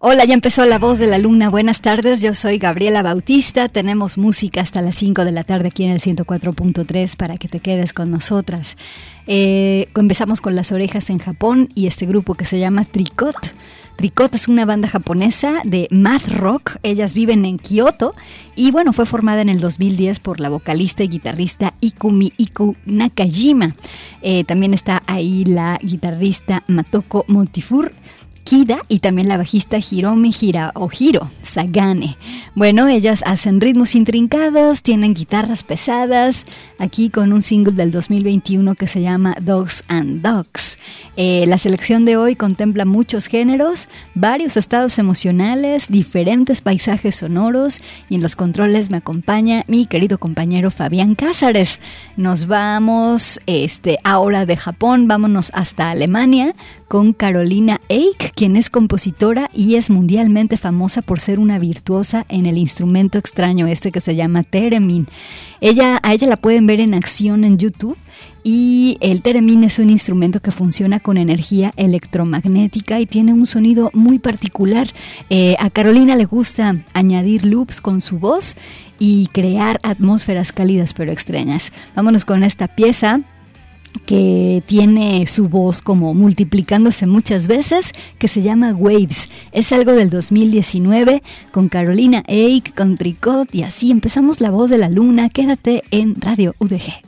Hola, ya empezó la voz de la luna. Buenas tardes, yo soy Gabriela Bautista. Tenemos música hasta las 5 de la tarde aquí en el 104.3 para que te quedes con nosotras. Eh, empezamos con las orejas en Japón y este grupo que se llama Tricot. Tricot es una banda japonesa de math rock. Ellas viven en Kioto y bueno, fue formada en el 2010 por la vocalista y guitarrista Ikumi Iku Nakajima. Eh, también está ahí la guitarrista Matoko Montifur Kida y también la bajista Hiromi Hira o Hiro Sagane. Bueno, ellas hacen ritmos intrincados, tienen guitarras pesadas, aquí con un single del 2021 que se llama Dogs and Dogs. Eh, la selección de hoy contempla muchos géneros, varios estados emocionales, diferentes paisajes sonoros y en los controles me acompaña mi querido compañero Fabián Cázares. Nos vamos este, ahora de Japón, vámonos hasta Alemania con Carolina Eich, quien es compositora y es mundialmente famosa por ser una virtuosa en el instrumento extraño este que se llama theremin. Ella, a ella la pueden ver en acción en YouTube y el theremin es un instrumento que funciona con energía electromagnética y tiene un sonido muy particular. Eh, a Carolina le gusta añadir loops con su voz y crear atmósferas cálidas pero extrañas. Vámonos con esta pieza que tiene su voz como multiplicándose muchas veces, que se llama Waves. Es algo del 2019 con Carolina Eik, con Tricot y así empezamos La Voz de la Luna. Quédate en Radio UDG.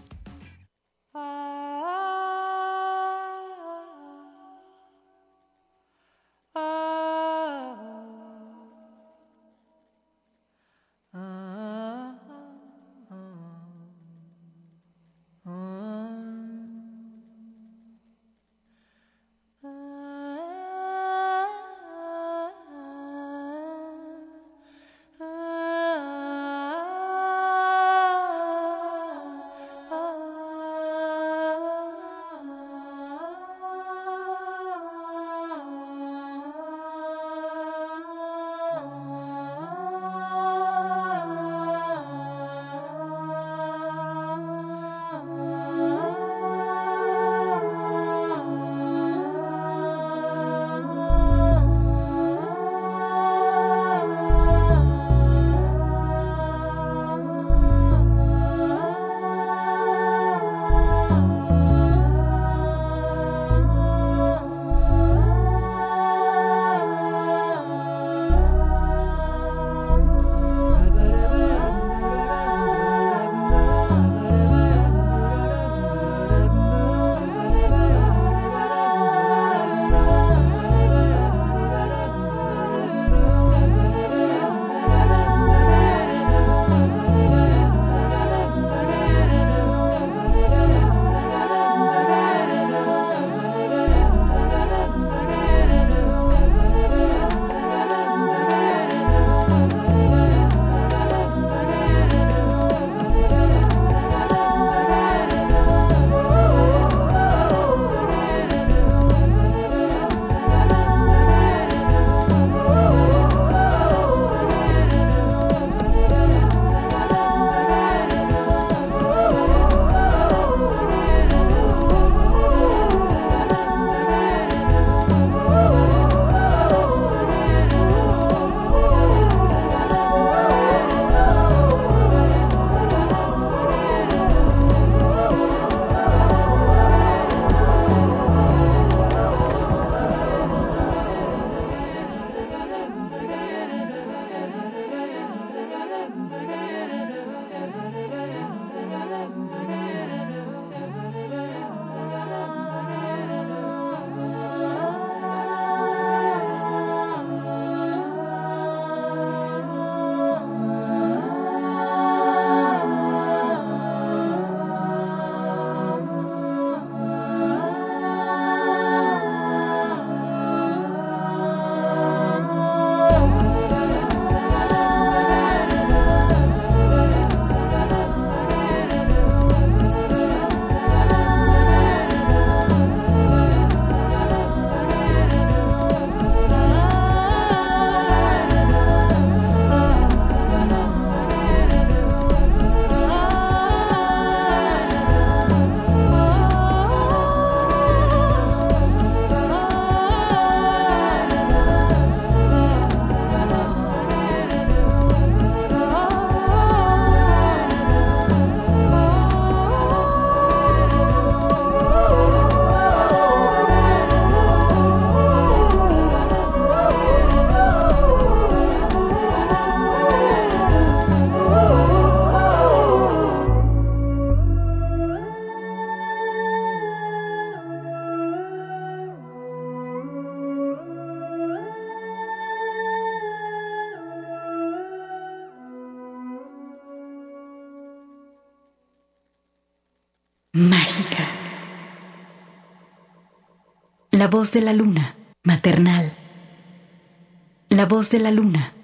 La voz de la luna, maternal. La voz de la luna.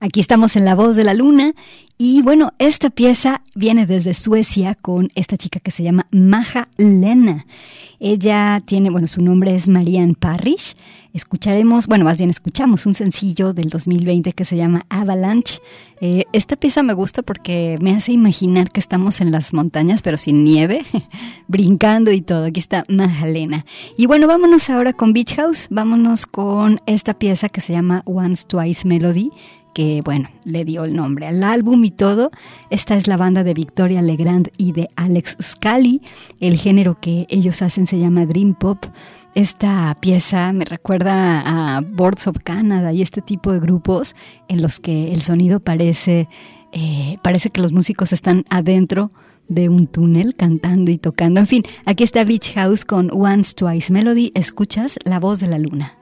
Aquí estamos en La Voz de la Luna y bueno, esta pieza viene desde Suecia con esta chica que se llama Maja Lena. Ella tiene, bueno, su nombre es Marianne Parrish. Escucharemos, bueno, más bien escuchamos un sencillo del 2020 que se llama Avalanche. Eh, esta pieza me gusta porque me hace imaginar que estamos en las montañas, pero sin nieve, brincando y todo. Aquí está Lena. Y bueno, vámonos ahora con Beach House. Vámonos con esta pieza que se llama Once Twice Melody que, bueno, le dio el nombre al álbum y todo. Esta es la banda de Victoria Legrand y de Alex Scally. El género que ellos hacen se llama Dream Pop. Esta pieza me recuerda a Boards of Canada y este tipo de grupos en los que el sonido parece, eh, parece que los músicos están adentro de un túnel cantando y tocando. En fin, aquí está Beach House con Once Twice Melody. Escuchas la voz de la luna.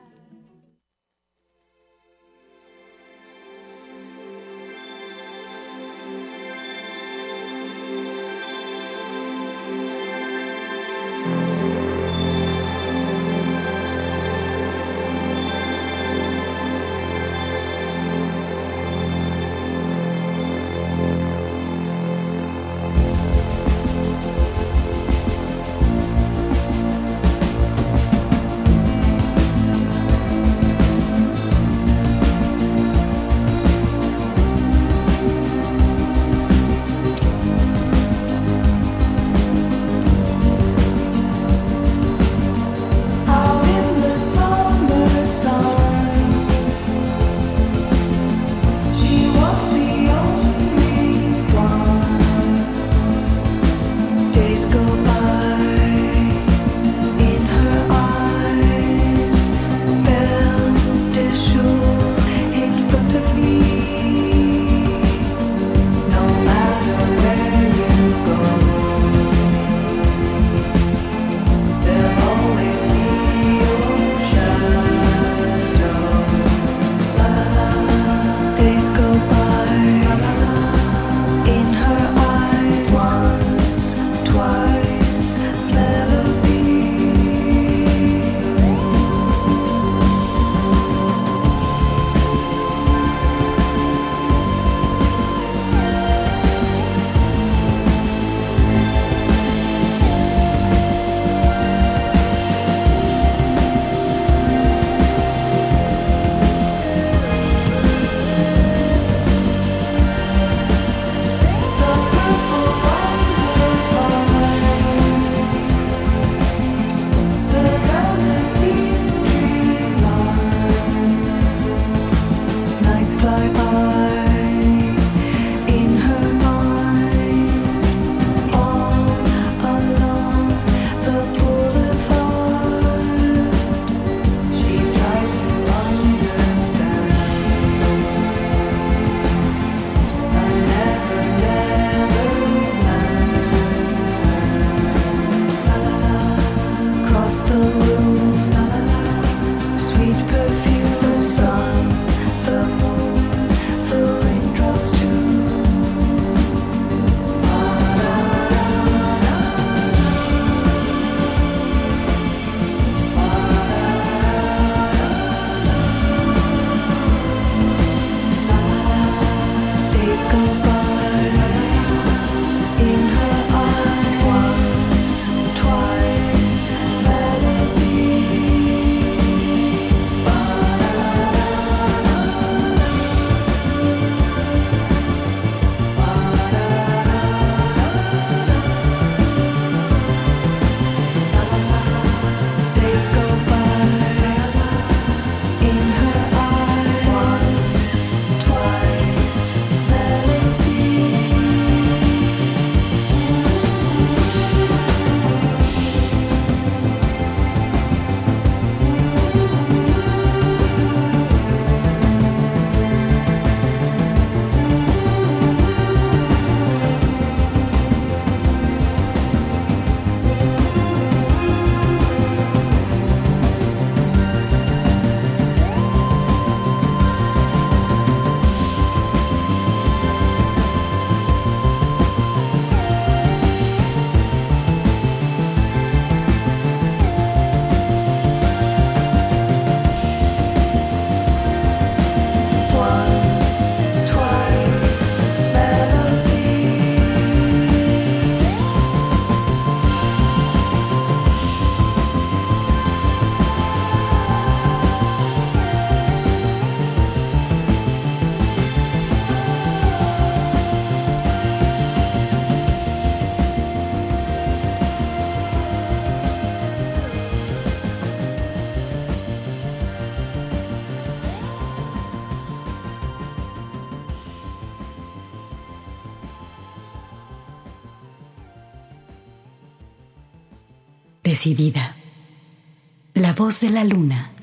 La voz de la luna.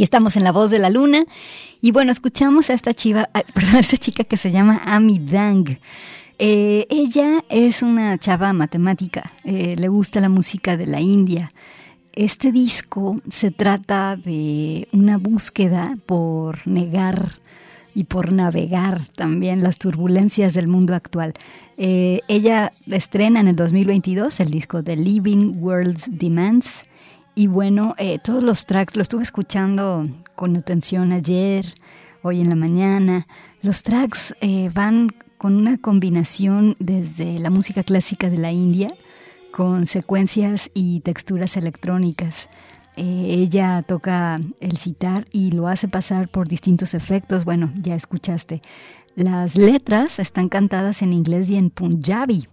Aquí estamos en La Voz de la Luna. Y bueno, escuchamos a esta chiva, perdón, a esta chica que se llama Ami Dang. Eh, ella es una chava matemática, eh, le gusta la música de la India. este disco se trata de una búsqueda por negar y por navegar también las turbulencias del mundo actual. Eh, ella estrena en el 2022 el disco The Living World's Demands y bueno, eh, todos los tracks, lo estuve escuchando con atención ayer, hoy en la mañana. Los tracks eh, van con una combinación desde la música clásica de la India, con secuencias y texturas electrónicas. Eh, ella toca el citar y lo hace pasar por distintos efectos. Bueno, ya escuchaste. Las letras están cantadas en inglés y en punjabi.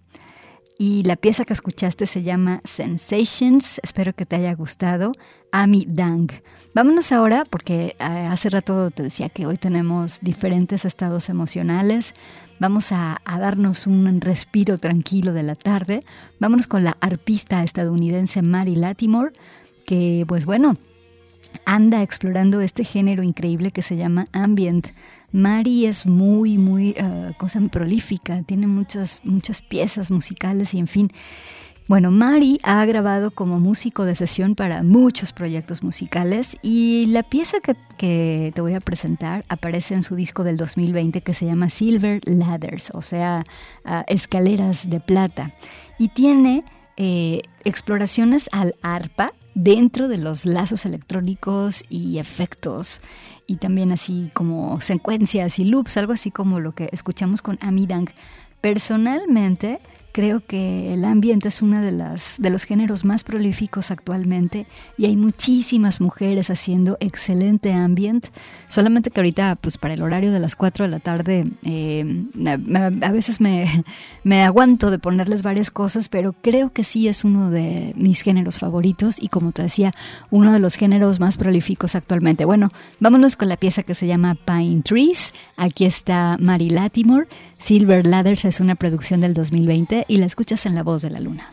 Y la pieza que escuchaste se llama Sensations. Espero que te haya gustado. Ami Dang. Vámonos ahora, porque eh, hace rato te decía que hoy tenemos diferentes estados emocionales. Vamos a, darnos un respiro tranquilo de la tarde. Vámonos con la arpista estadounidense Mary Latimore, que pues bueno, anda explorando este género increíble que se llama ambient. Mari es muy, muy, uh, cosa prolífica, tiene muchas, muchas piezas musicales y en fin. Bueno, Mari ha grabado como músico de sesión para muchos proyectos musicales y la pieza que, te voy a presentar aparece en su disco del 2020 que se llama Silver Ladders, o sea, escaleras de plata. Y tiene eh, exploraciones al arpa dentro de los lazos electrónicos y efectos y también así como secuencias y loops, algo así como lo que escuchamos con Amidang. Personalmente, creo que el ambiente es uno de, de los géneros más prolíficos actualmente y hay muchísimas mujeres haciendo excelente ambient. Solamente que ahorita, pues para el horario de las 4 de la tarde, eh, a, veces me, me aguanto de ponerles varias cosas, pero creo que sí es uno de mis géneros favoritos y como te decía, uno de los géneros más prolíficos actualmente. Bueno, vámonos con la pieza que se llama Pine Trees. Aquí está Mary Latimore. Silver Ladders es una producción del 2020 y la escuchas en La Voz de la Luna.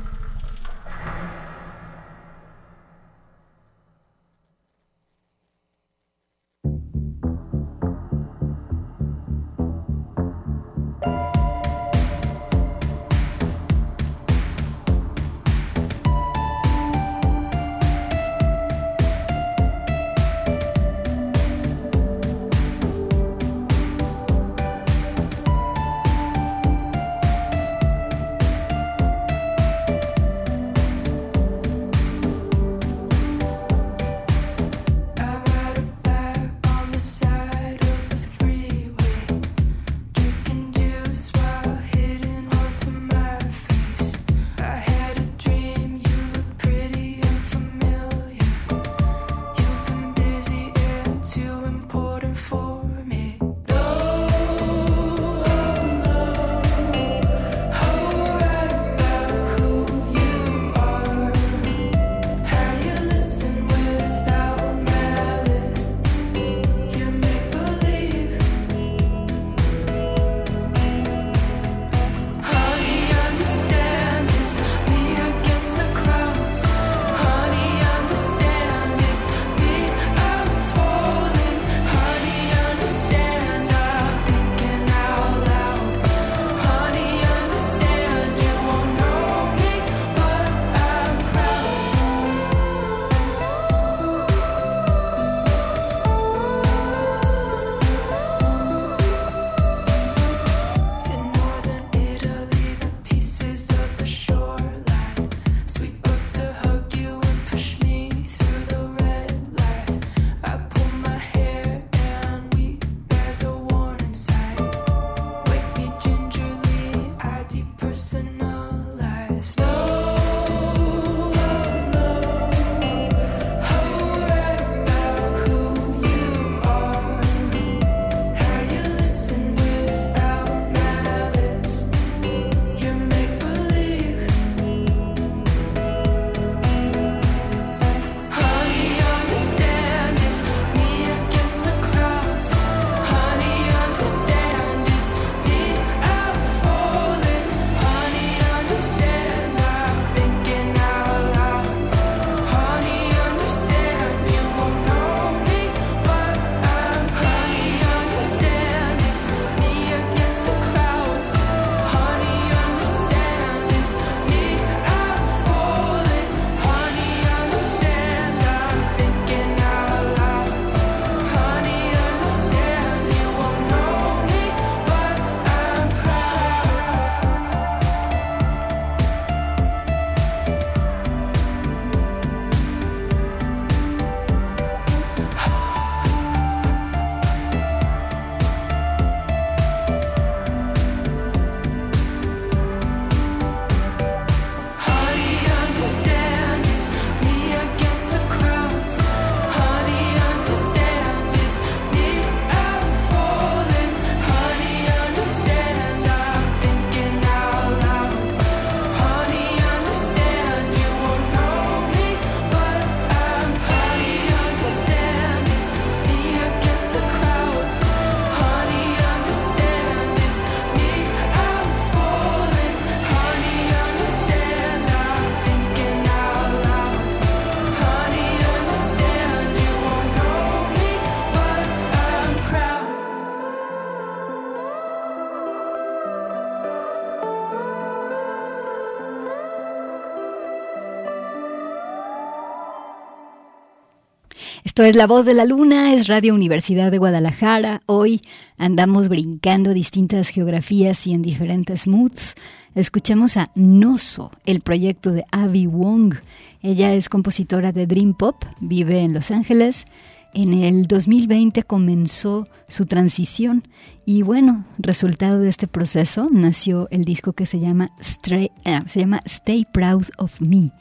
Es La Voz de la Luna, es Radio Universidad de Guadalajara. Hoy andamos brincando distintas geografías y en diferentes moods. Escuchemos a Noso, el proyecto de Abby Wong. Ella es compositora de Dream Pop, vive en Los Ángeles. En el 2020 comenzó su transición y bueno, resultado de este proceso nació el disco que se llama, eh, se llama Stay Proud of Me,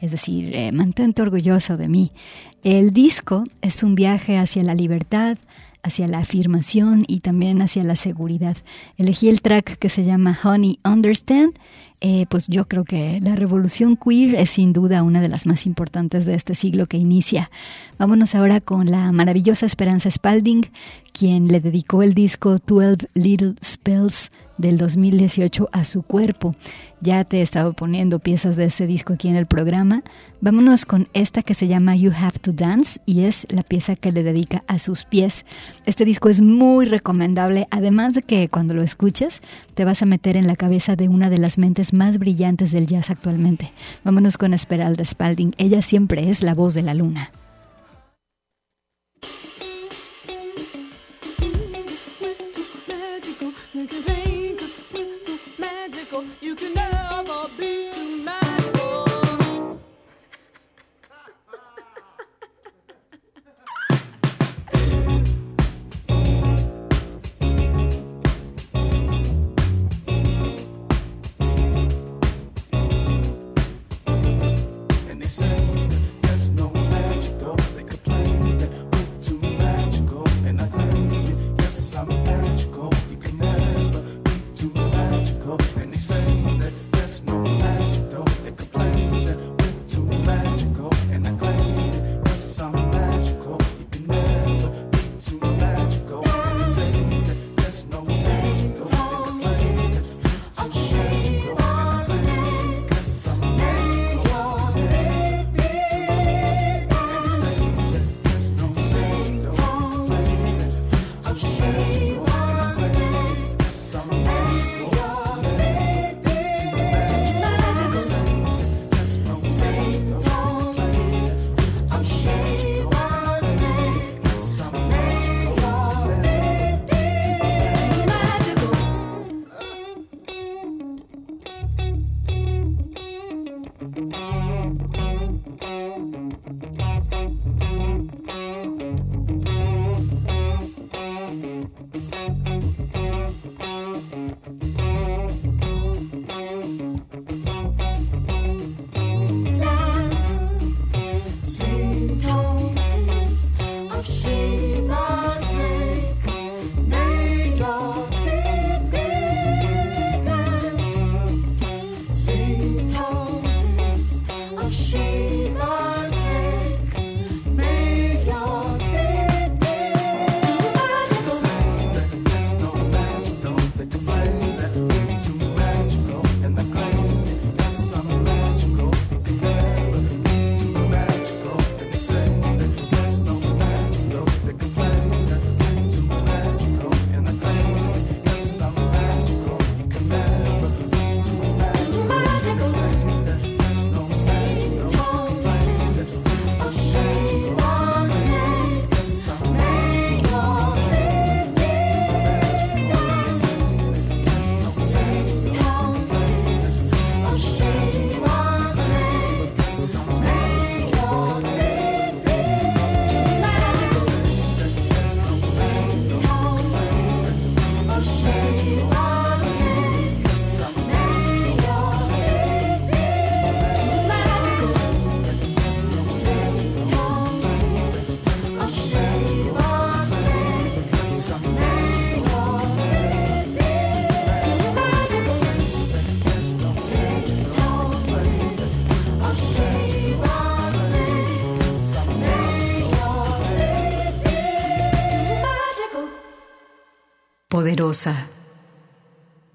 es decir, eh, mantente orgulloso de mí. El disco es un viaje hacia la libertad, hacia la afirmación y también hacia la seguridad. Elegí el track que se llama Honey Understand. Eh, pues yo creo que la revolución queer es sin duda una de las más importantes de este siglo que inicia. Vámonos ahora con la maravillosa Esperanza Spalding, quien le dedicó el disco 12 Little Spells del 2018 a su cuerpo. Ya te he estado poniendo piezas de ese disco aquí en el programa. Vámonos con esta que se llama You Have to Dance y es la pieza que le dedica a sus pies. Este disco es muy recomendable, además de que cuando lo escuches te vas a meter en la cabeza de una de las mentes más brillantes del jazz actualmente. Vámonos con Esperalda Spalding. Ella siempre es la voz de la luna.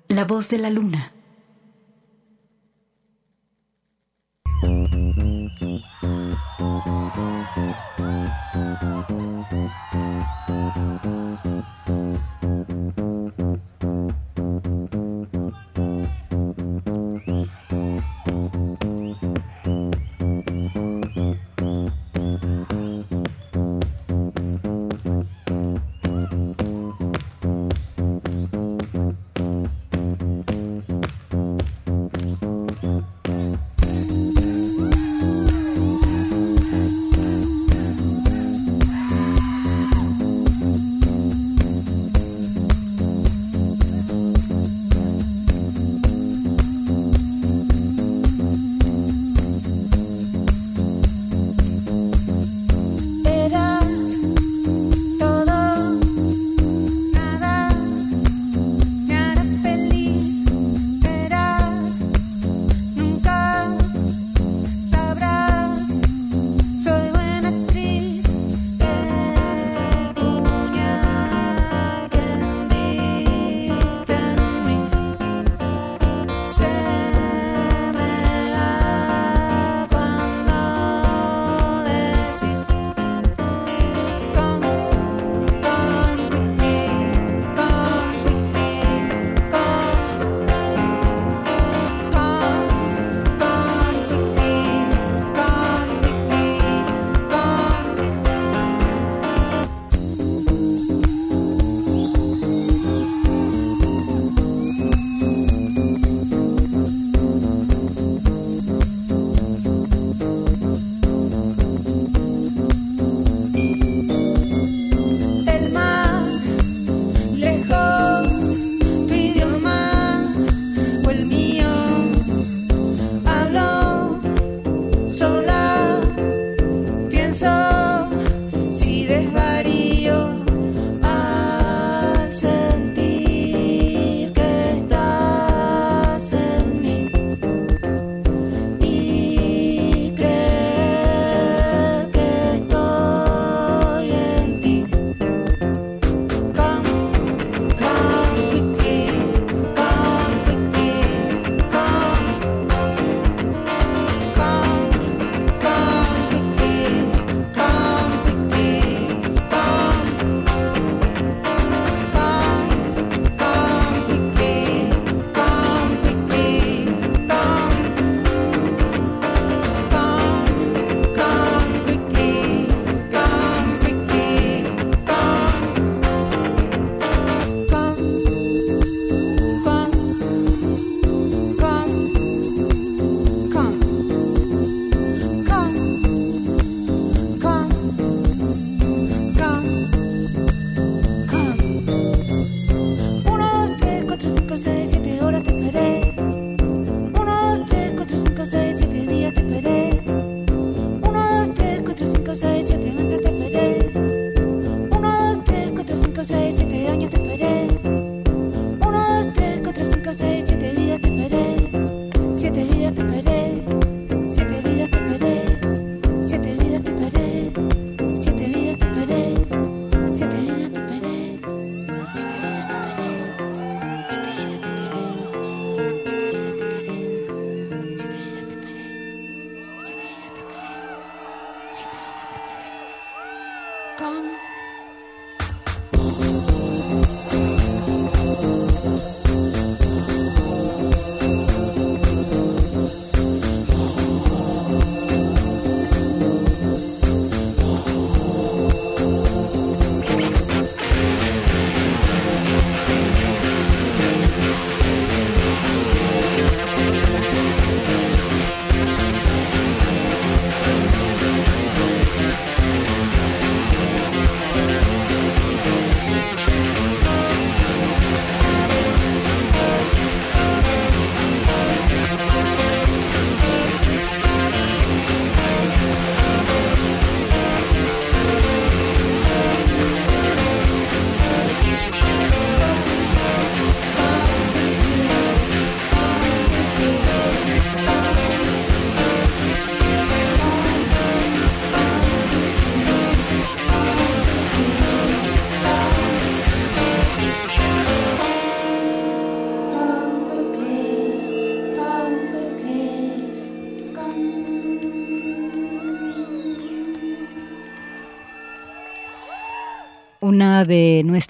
La voz de la luna.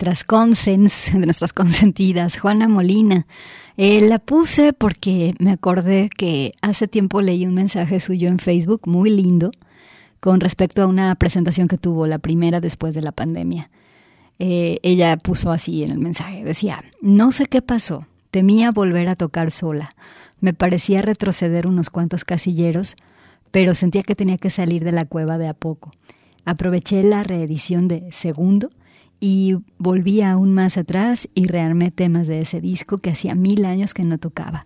Nuestras consens, de nuestras consentidas, Juana Molina. Eh, la puse porque me acordé que hace tiempo leí un mensaje suyo en Facebook muy lindo con respecto a una presentación que tuvo, la primera después de la pandemia. Eh, ella puso así en el mensaje, decía, no sé qué pasó, temía volver a tocar sola, me parecía retroceder unos cuantos casilleros, pero sentía que tenía que salir de la cueva de a poco. Aproveché la reedición de Segundo y volví aún más atrás y rearmé temas de ese disco que hacía mil años que no tocaba.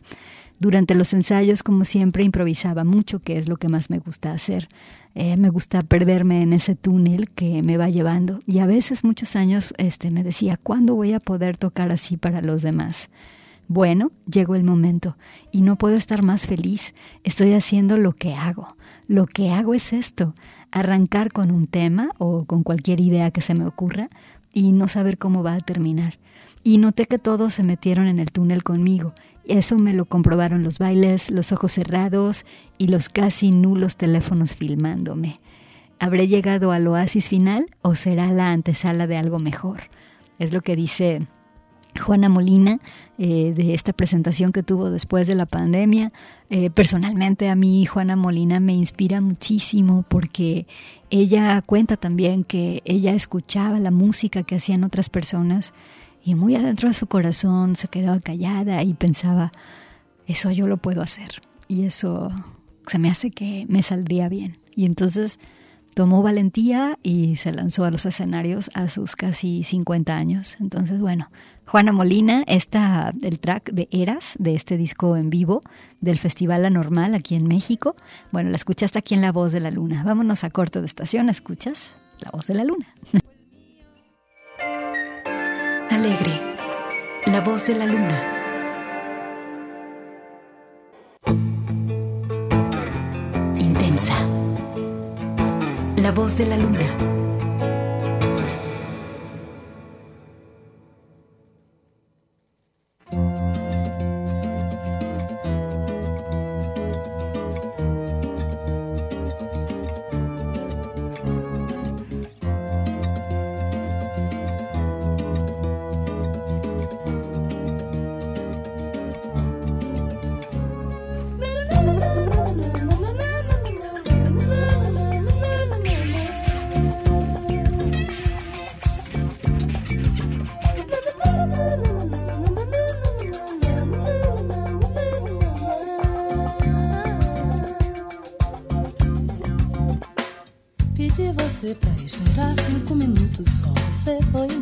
Durante los ensayos, como siempre, improvisaba mucho, que es lo que más me gusta hacer. Eh, me gusta perderme en ese túnel que me va llevando. Y a veces, muchos años, este, me decía, ¿cuándo voy a poder tocar así para los demás? Bueno, llegó el momento y no puedo estar más feliz. Estoy haciendo lo que hago. Lo que hago es esto, arrancar con un tema o con cualquier idea que se me ocurra y no saber cómo va a terminar. Y noté que todos se metieron en el túnel conmigo. Eso me lo comprobaron los bailes, los ojos cerrados y los casi nulos teléfonos filmándome. ¿Habré llegado al oasis final o será la antesala de algo mejor? Es lo que dice Juana Molina eh, de esta presentación que tuvo después de la pandemia. Eh, personalmente a mí Juana Molina me inspira muchísimo porque ella cuenta también que ella escuchaba la música que hacían otras personas y muy adentro de su corazón se quedaba callada y pensaba, eso yo lo puedo hacer y eso se me hace que me saldría bien. Y entonces tomó valentía y se lanzó a los escenarios a sus casi 50 años. Entonces, bueno, Juana Molina, está el track de Eras, de este disco en vivo del Festival La Normal aquí en México. Bueno, la escuchaste aquí en La Voz de la Luna. Vámonos a corto de estación, ¿escuchas? La Voz de la Luna. Alegre, la voz de la luna. La voz de la luna. to solve it for you.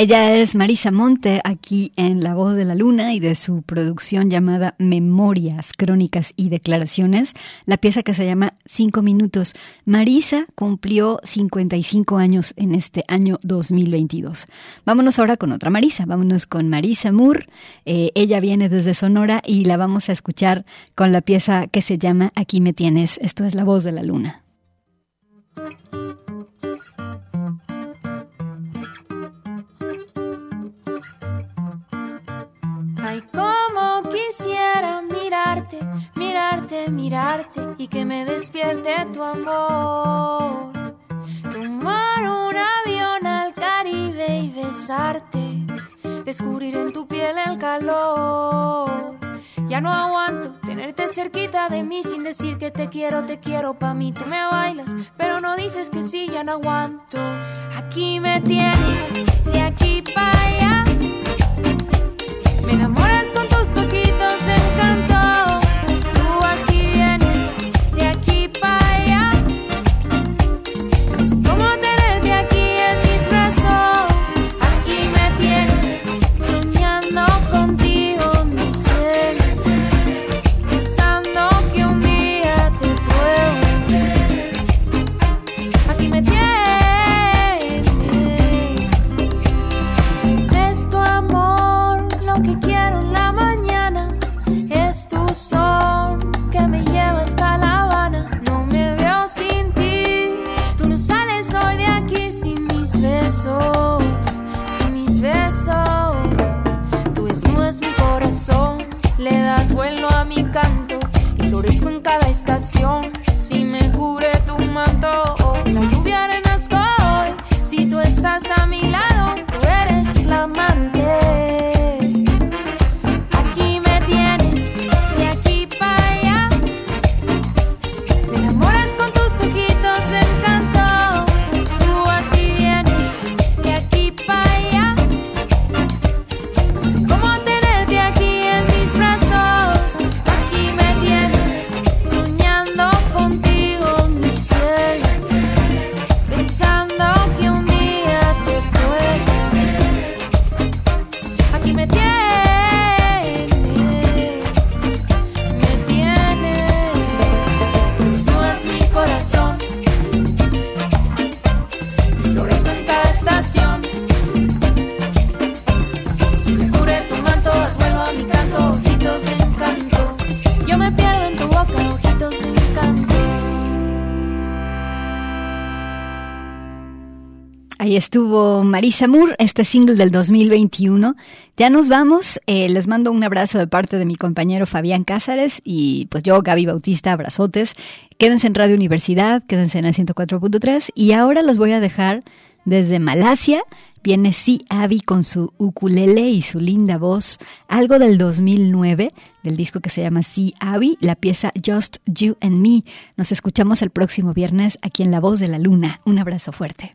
Ella es Marisa Monte, aquí en La Voz de la Luna y de su producción llamada Memorias, Crónicas y Declaraciones, la pieza que se llama Cinco Minutos. Marisa cumplió 55 años en este año 2022. Vámonos ahora con otra Marisa, vámonos con Marisa Moore. Eh, ella viene desde Sonora y la vamos a escuchar con la pieza que se llama Aquí me tienes. Esto es La Voz de la Luna. Mirarte, y que me despierte tu amor. Tomar un avión al Caribe y besarte, descubrir en tu piel el calor. Ya no aguanto tenerte cerquita de mí sin decir que te quiero, te quiero pa' mí. Tú me bailas, pero no dices que sí, ya no aguanto. Aquí me tienes, de aquí para allá. Me enamoras con tus ojitos de florezco en cada estación. Si me cubre tu manto. Estuvo Marisa Moore, este single del 2021. Ya nos vamos. eh, les mando un abrazo de parte de mi compañero Fabián Cázares y pues yo, Gaby Bautista, abrazotes. Quédense en Radio Universidad, quédense en el 104.3 y ahora los voy a dejar desde Malasia. Viene Si Abby con su ukulele y su linda voz, algo del 2009, del disco que se llama Si Abby, la pieza Just You and Me. Nos escuchamos el próximo viernes aquí en La Voz de la Luna. Un abrazo fuerte.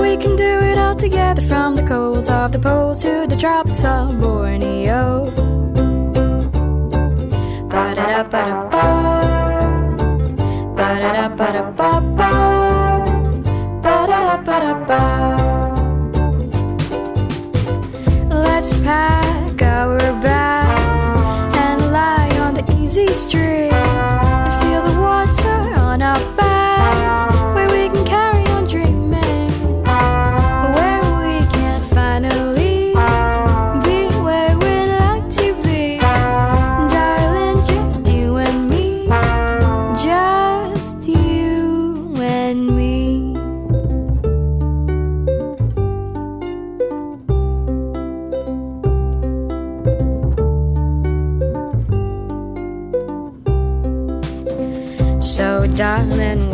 We can do it all together from the colds of the poles to the tropics of Borneo. Ba-da-da-ba-da-ba. Ba-da-da-ba-da-ba-ba. Ba-da-da-ba-da-ba. Let's pack our bags and lie on the easy street and feel the water on our backs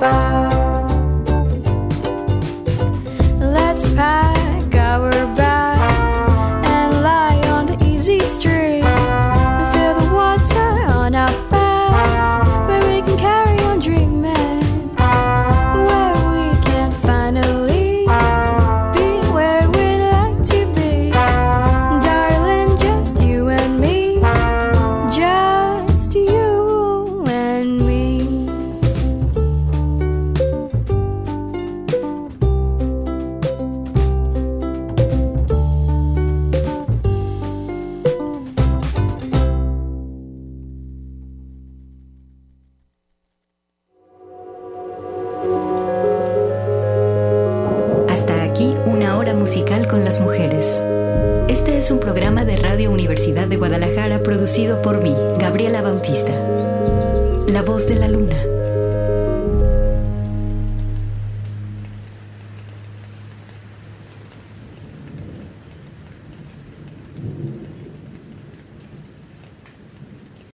Ba-da-da-ba-da-ba. Let's pack our